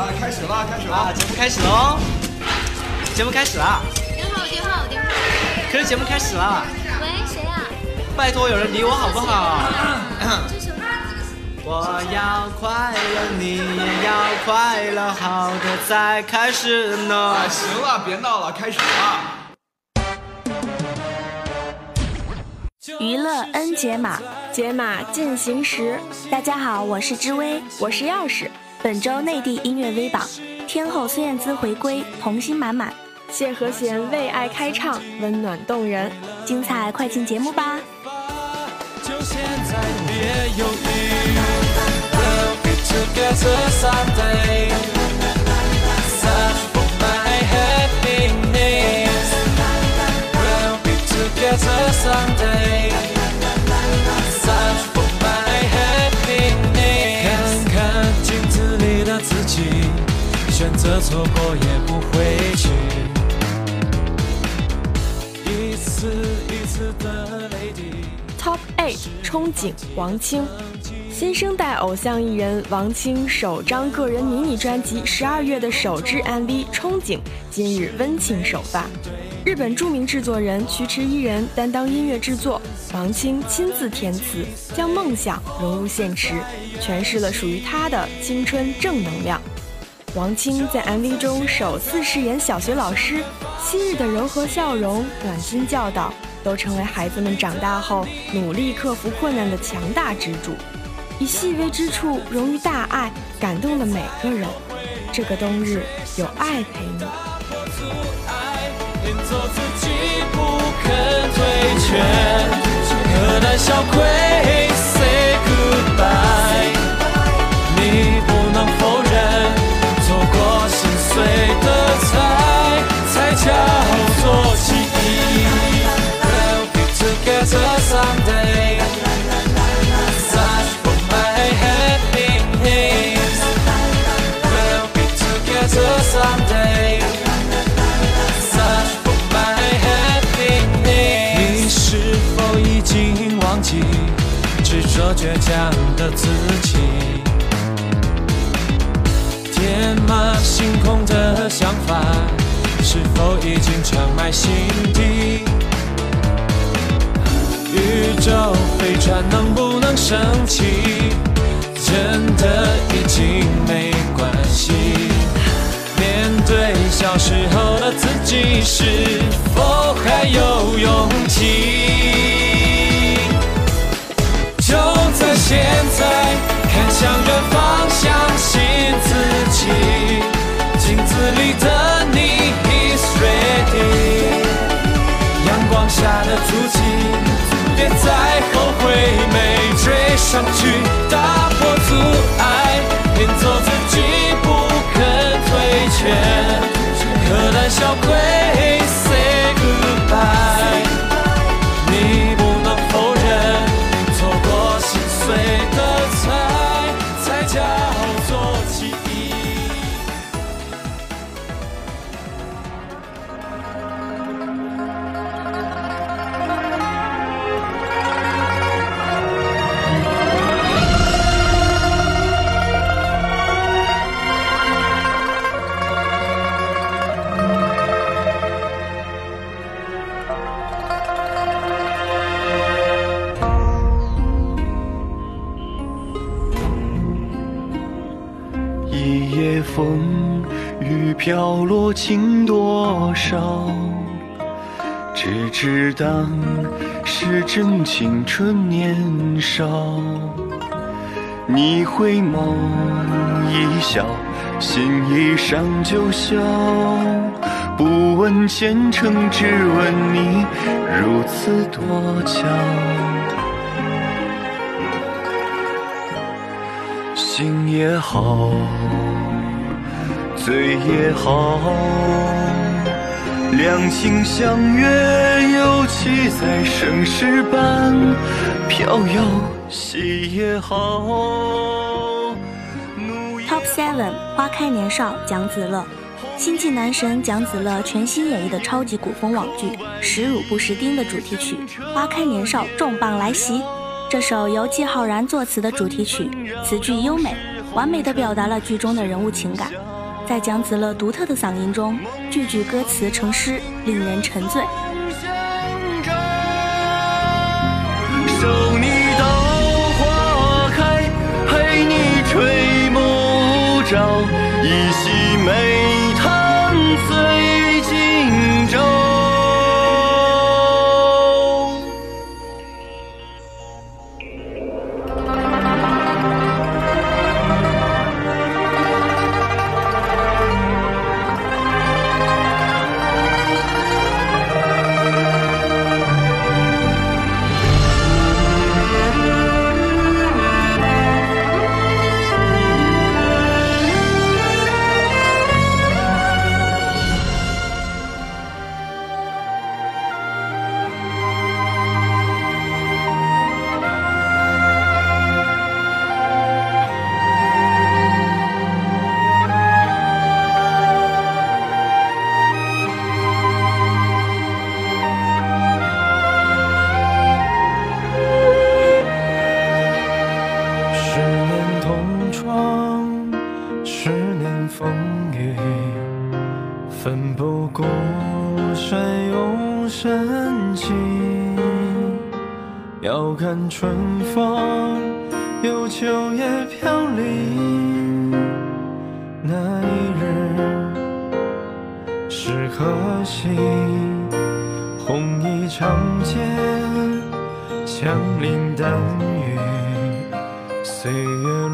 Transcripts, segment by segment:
啊，开始了，开始了，节目开始喽！节目开始了。电话，电话，电话。可是节目开始了。喂，谁啊？拜托，有人理我好不好？我要快乐，你也要快乐，好的再开始呢。行了，别闹了，开始了。娱乐 N 解码，解码进行时。大家好，我是知微，我是钥匙。本周内地音乐微榜，天后孙燕姿回归，童心满满；谢和弦为爱开唱，温暖动人。精彩，快进节目吧！就现在别犹豫，We'll be together someday. Search for my happiness. We'll be together someday. 选择错过也不回去。一次一次的泪滴。Top Eight 憧憬王青，新生代偶像艺人王青首张个人迷你专辑十二月的首支 MV《憧憬》今日温情首发，日本著名制作人渠池一人担当音乐制作，王青亲自填词，将梦想融入现实，诠释了属于他的青春正能量。王青在 MV 中首次饰演小学老师，昔日的柔和笑容、暖心教导，都成为孩子们长大后努力克服困难的强大支柱。以细微之处融于大爱，感动了每个人。这个冬日，有爱陪你。执着倔强的自己？天马行空的想法，是否已经长埋心底？宇宙飞船能不能升起？真的已经没关系。面对小时候的自己，是否还有勇气？向远方，相信自己。镜子里的你，is ready。阳光下的足迹，别再后悔没追上去，打破阻碍，正青春年少。你回眸一笑，心已上九霄。不问前程，只问你如此多巧。心也好，醉也好，两情相悦，又岂在盛世般飘摇？戏也好。Top Seven 花开年少蒋子乐，新晋男神蒋子乐全新演绎的超级古风网剧《识汝不识丁》的主题曲《花开年少》重磅来袭。这首由季浩然作词的主题曲，词句优美，完美的表达了剧中的人物情感。在蒋子乐独特的嗓音中，句句歌词成诗，令人沉醉。守你到花开，陪你吹暮朝，一袭美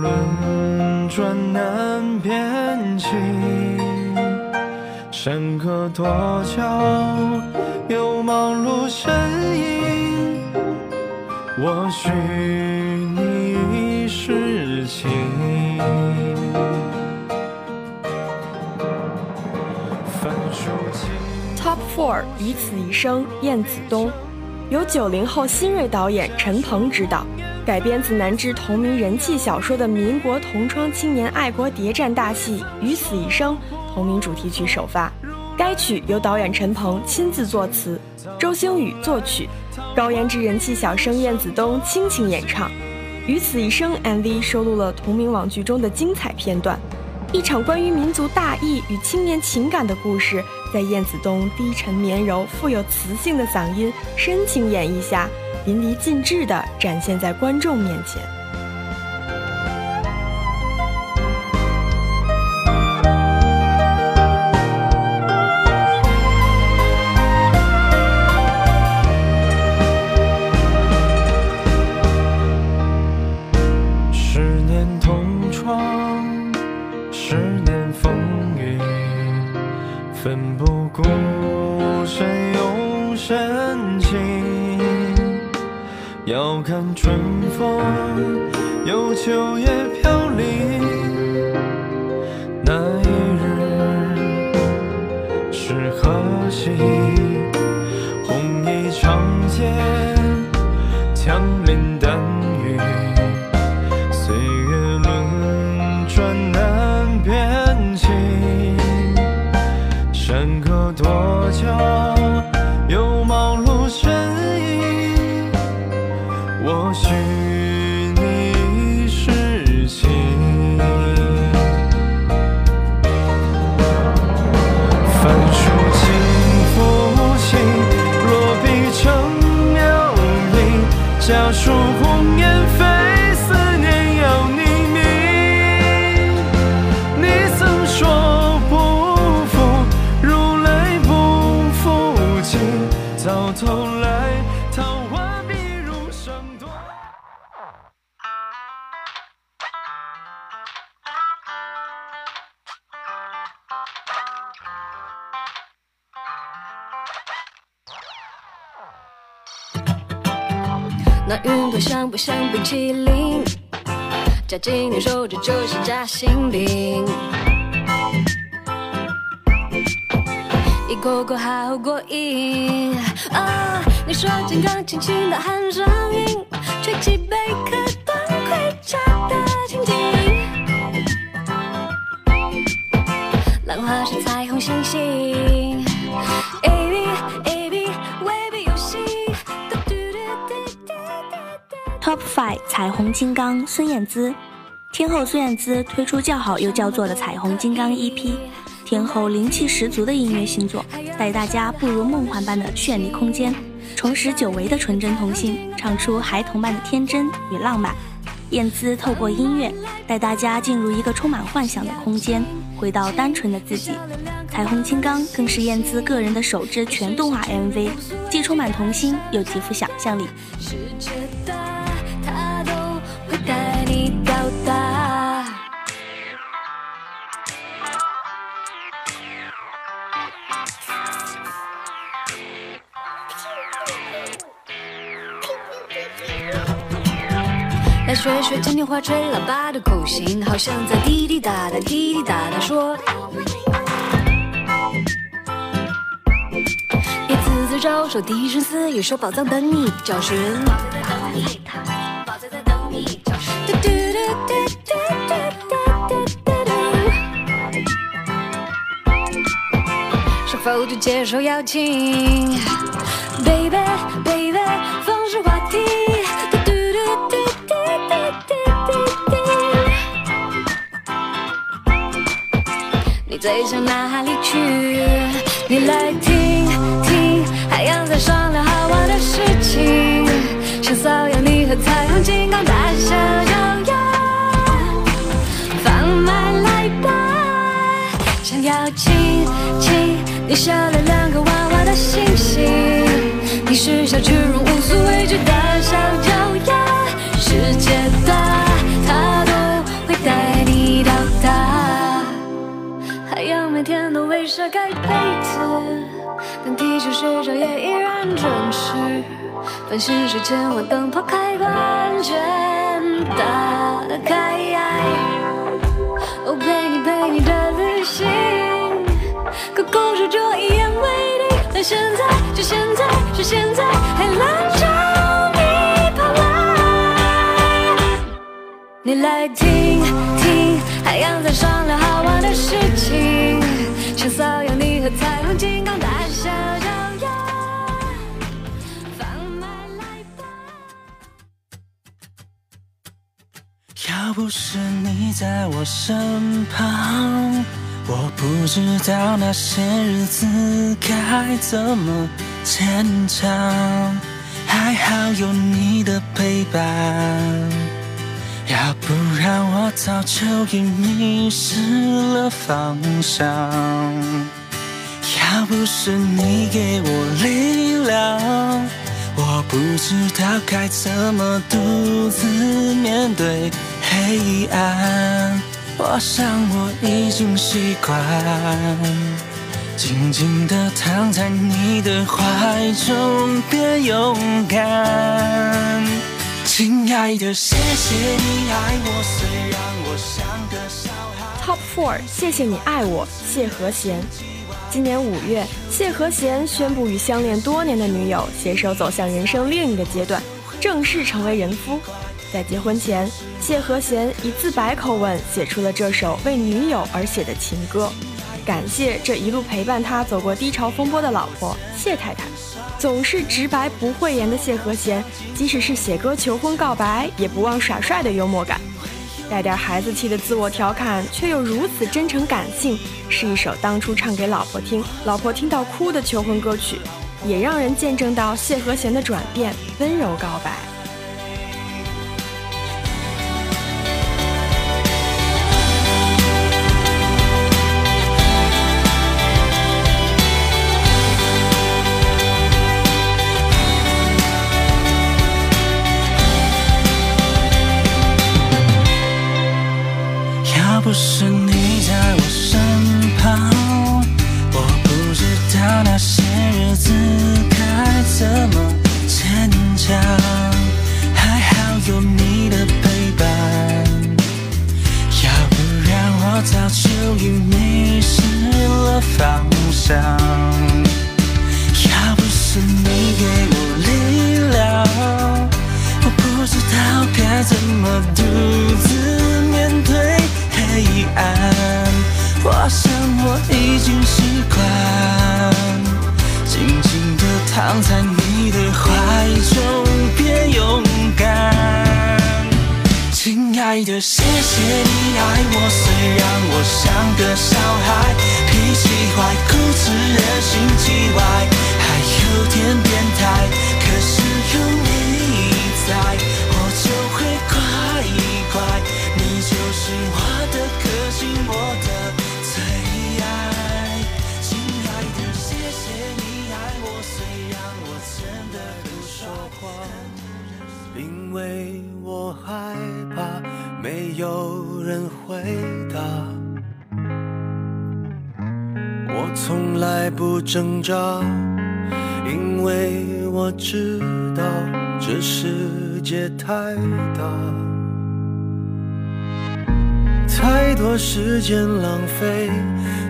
轮转难辨清，山河多娇，又忙碌身影。我许你一世情。翻书经。Top Four 与此一生，燕子东，由九零后新锐导演陈鹏执导，改编自南之同名人气小说的民国同窗青年爱国谍战大戏《与此一生》同名主题曲首发。该曲由导演陈鹏亲自作词，周星宇作曲，高颜值人气小生燕子东倾情演唱。《与此一生》MV 收录了同名网剧中的精彩片段，一场关于民族大义与青年情感的故事，在燕子东低沉绵柔、富有磁性的嗓音深情演绎下，淋漓尽致地展现在观众面前。那云朵像不像冰淇淋？夹紧你手指就是夹心饼。一口口好过瘾啊！你说金刚轻轻的喊上音，吹起贝壳端盔甲的蜻蜓。浪花是彩虹星星 Top Five 彩虹金刚孙燕姿，天后孙燕姿推出叫好又叫座的彩虹金刚 EP，天后灵气十足的音乐新作，带大家步入梦幻般的绚丽空间，重拾久违的纯真童心，唱出孩童般的天真与浪漫。燕姿透过音乐带大家进入一个充满幻想的空间，回到单纯的自己。彩虹金刚更是燕姿个人的首支全动画 MV，既充满童心，又极富想象力。学学嘉年华吹喇叭的口型，好像在滴滴答答滴滴答答说。一次次招手，低声私语说宝藏等你找寻。嘟嘟嘟嘟嘟嘟嘟嘟嘟是否就接受邀请？Baby baby，放声话题。最想哪里去？你来听听，海洋在商量好玩的事情，想所有你和彩虹金刚大小脚丫，放慢来吧，想要亲亲你笑了两个弯繁星是千万灯泡开关全打开。我陪你陪你的旅行，可故事就一言为定。但现在就现在是现在，海浪朝你跑来。你来听听，海洋在商量好玩的事情，想骚扰你和彩虹金刚大小要不是你在我身旁，我不知道那些日子该怎么坚强。还好有你的陪伴，要不然我早就已迷失了方向。要不是你给我力量，我不知道该怎么独自面对黑暗。我想我已经习惯，静静地躺在你的怀中，变勇敢。亲爱的，谢谢你爱我，虽然我像个小孩。Top Four，谢谢你爱我，谢和弦。今年五月，谢和弦宣布与相恋多年的女友携手走向人生另一个阶段，正式成为人夫。在结婚前，谢和弦以自白口吻写出了这首为女友而写的情歌，感谢这一路陪伴他走过低潮风波的老婆谢太太。总是直白不讳言的谢和弦，即使是写歌求婚告白，也不忘耍帅的幽默感。带点孩子气的自我调侃，却又如此真诚感性，是一首当初唱给老婆听，老婆听到哭的求婚歌曲，也让人见证到谢和弦的转变，温柔告白。躺在你的怀中，变勇敢。亲爱的，谢谢你爱我，虽然我像个小孩，脾气坏，固执，任性叽歪，还有点变态。可是有你在，我就会乖乖，你就是我的个性，我的因为我害怕没有人回答。我从来不挣扎，因为我知道这世界太大，太多时间浪费，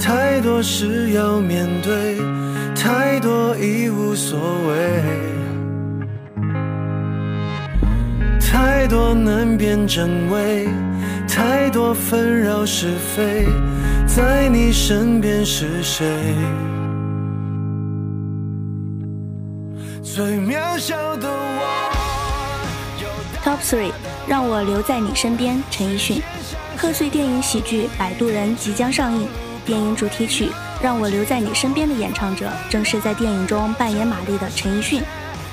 太多事要面对，太多已无所谓。太多难辨真伪，太多纷扰是非，在你身边是谁？最渺小的我。Top Three，让我留在你身边，陈奕迅。贺岁电影喜剧《摆渡人》即将上映，电影主题曲《让我留在你身边》的演唱者正是在电影中扮演玛丽的陈奕迅。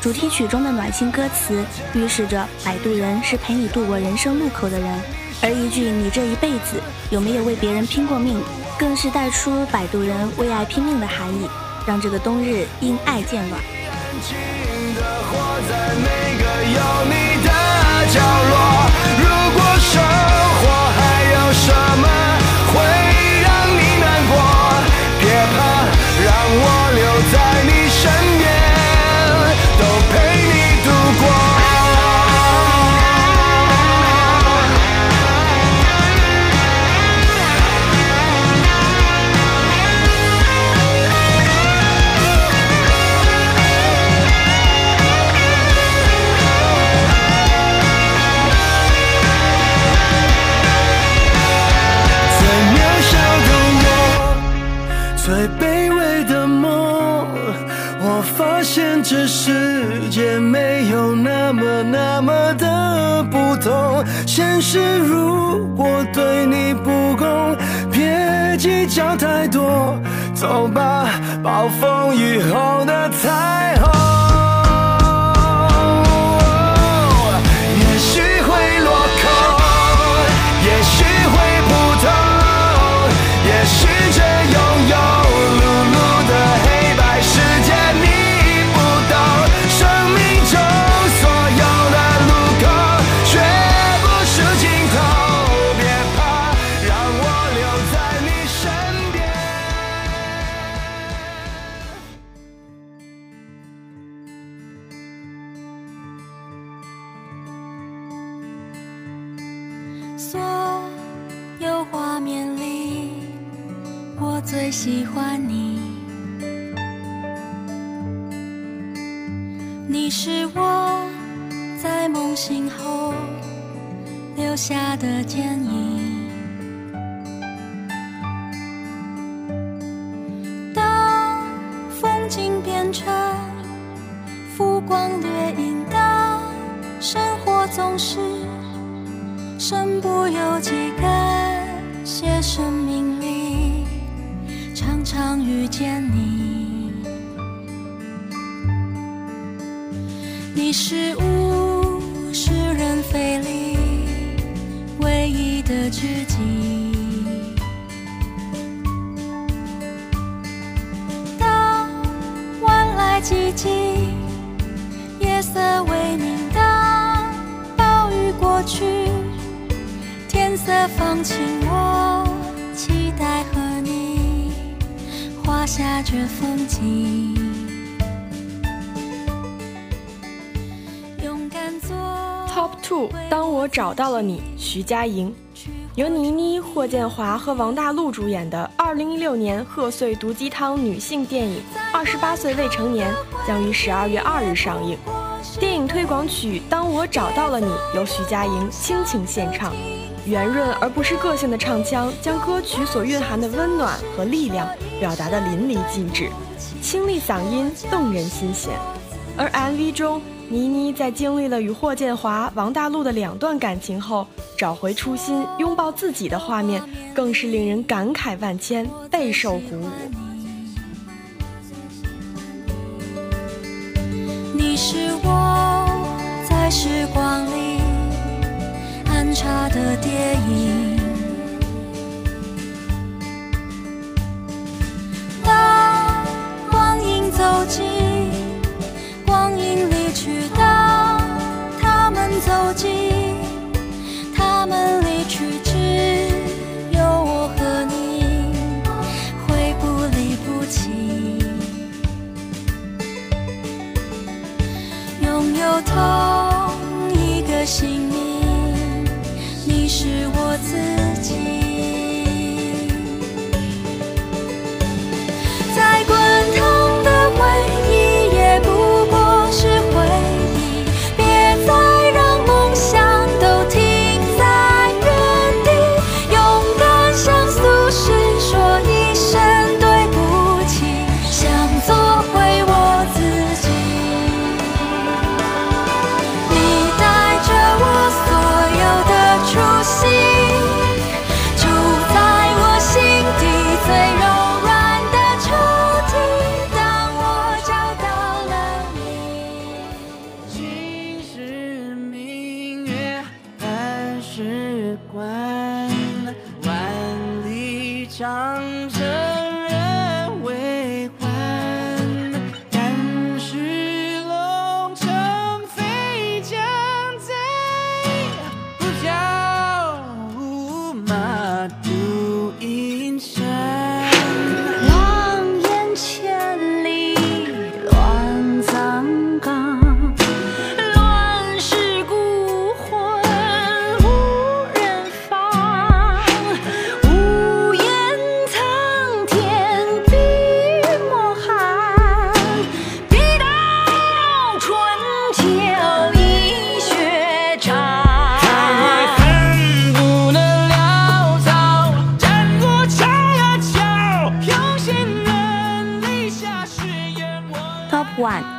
主题曲中的暖心歌词预示着摆渡人是陪你度过人生路口的人，而一句“你这一辈子有没有为别人拼过命”，更是带出摆渡人为爱拼命的含义，让这个冬日因爱渐暖。安静的活在每个有你的角落。最卑微的梦。我发现这世界没有那么那么的不同。现实如果对你不公，别计较太多。走吧，暴风雨后的彩虹。最喜欢你。你是我在梦醒后留下的剪影。当风景变成浮光掠影，当生活总是。物是人非里唯一的知己。当晚来寂静，夜色微明，当暴雨过去。天色放晴，我期待和你画下这风景。当我找到了你，徐佳莹，由倪妮、霍建华和王大陆主演的2016年贺岁毒鸡汤女性电影《二十八岁未成年》将于十二月二日上映。电影推广曲《当我找到了你》由徐佳莹倾情献唱。圆润而不失个性的唱腔，将歌曲所蕴含的温暖和力量表达得淋漓尽致，清丽嗓音动人心弦。而 MV 中，倪妮在经历了与霍建华、王大陆的两段感情后，找回初心，拥抱自己的画面，更是令人感慨万千，备受鼓舞。你是我在时光里安插的电影，当光阴走近。走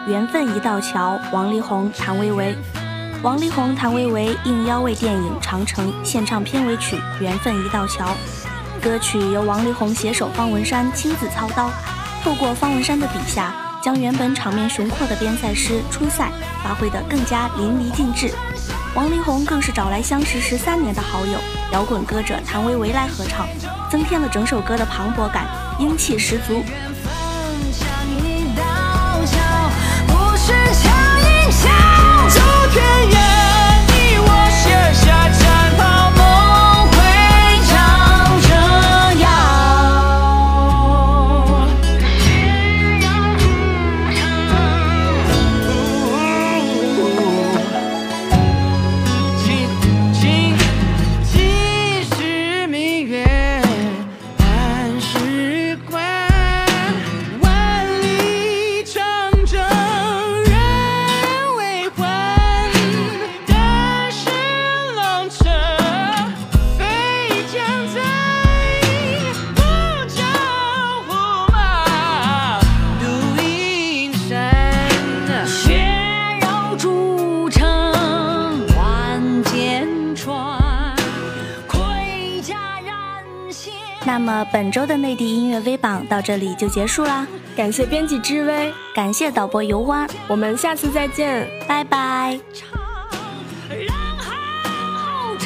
缘分一道桥，王力宏、谭维维。王力宏、谭维维应邀为电影《长城》献唱片尾曲《缘分一道桥》。歌曲由王力宏携手方文山亲自操刀，透过方文山的笔下，将原本场面雄阔的边塞诗出塞发挥得更加淋漓尽致。王力宏更是找来相识十三年的好友摇滚歌者谭维维来合唱，增添了整首歌的磅礴感，英气十足。走天本周的内地音乐微榜到这里就结束啦，感谢编辑知微，感谢导播油花，我们下次再见，拜拜。然后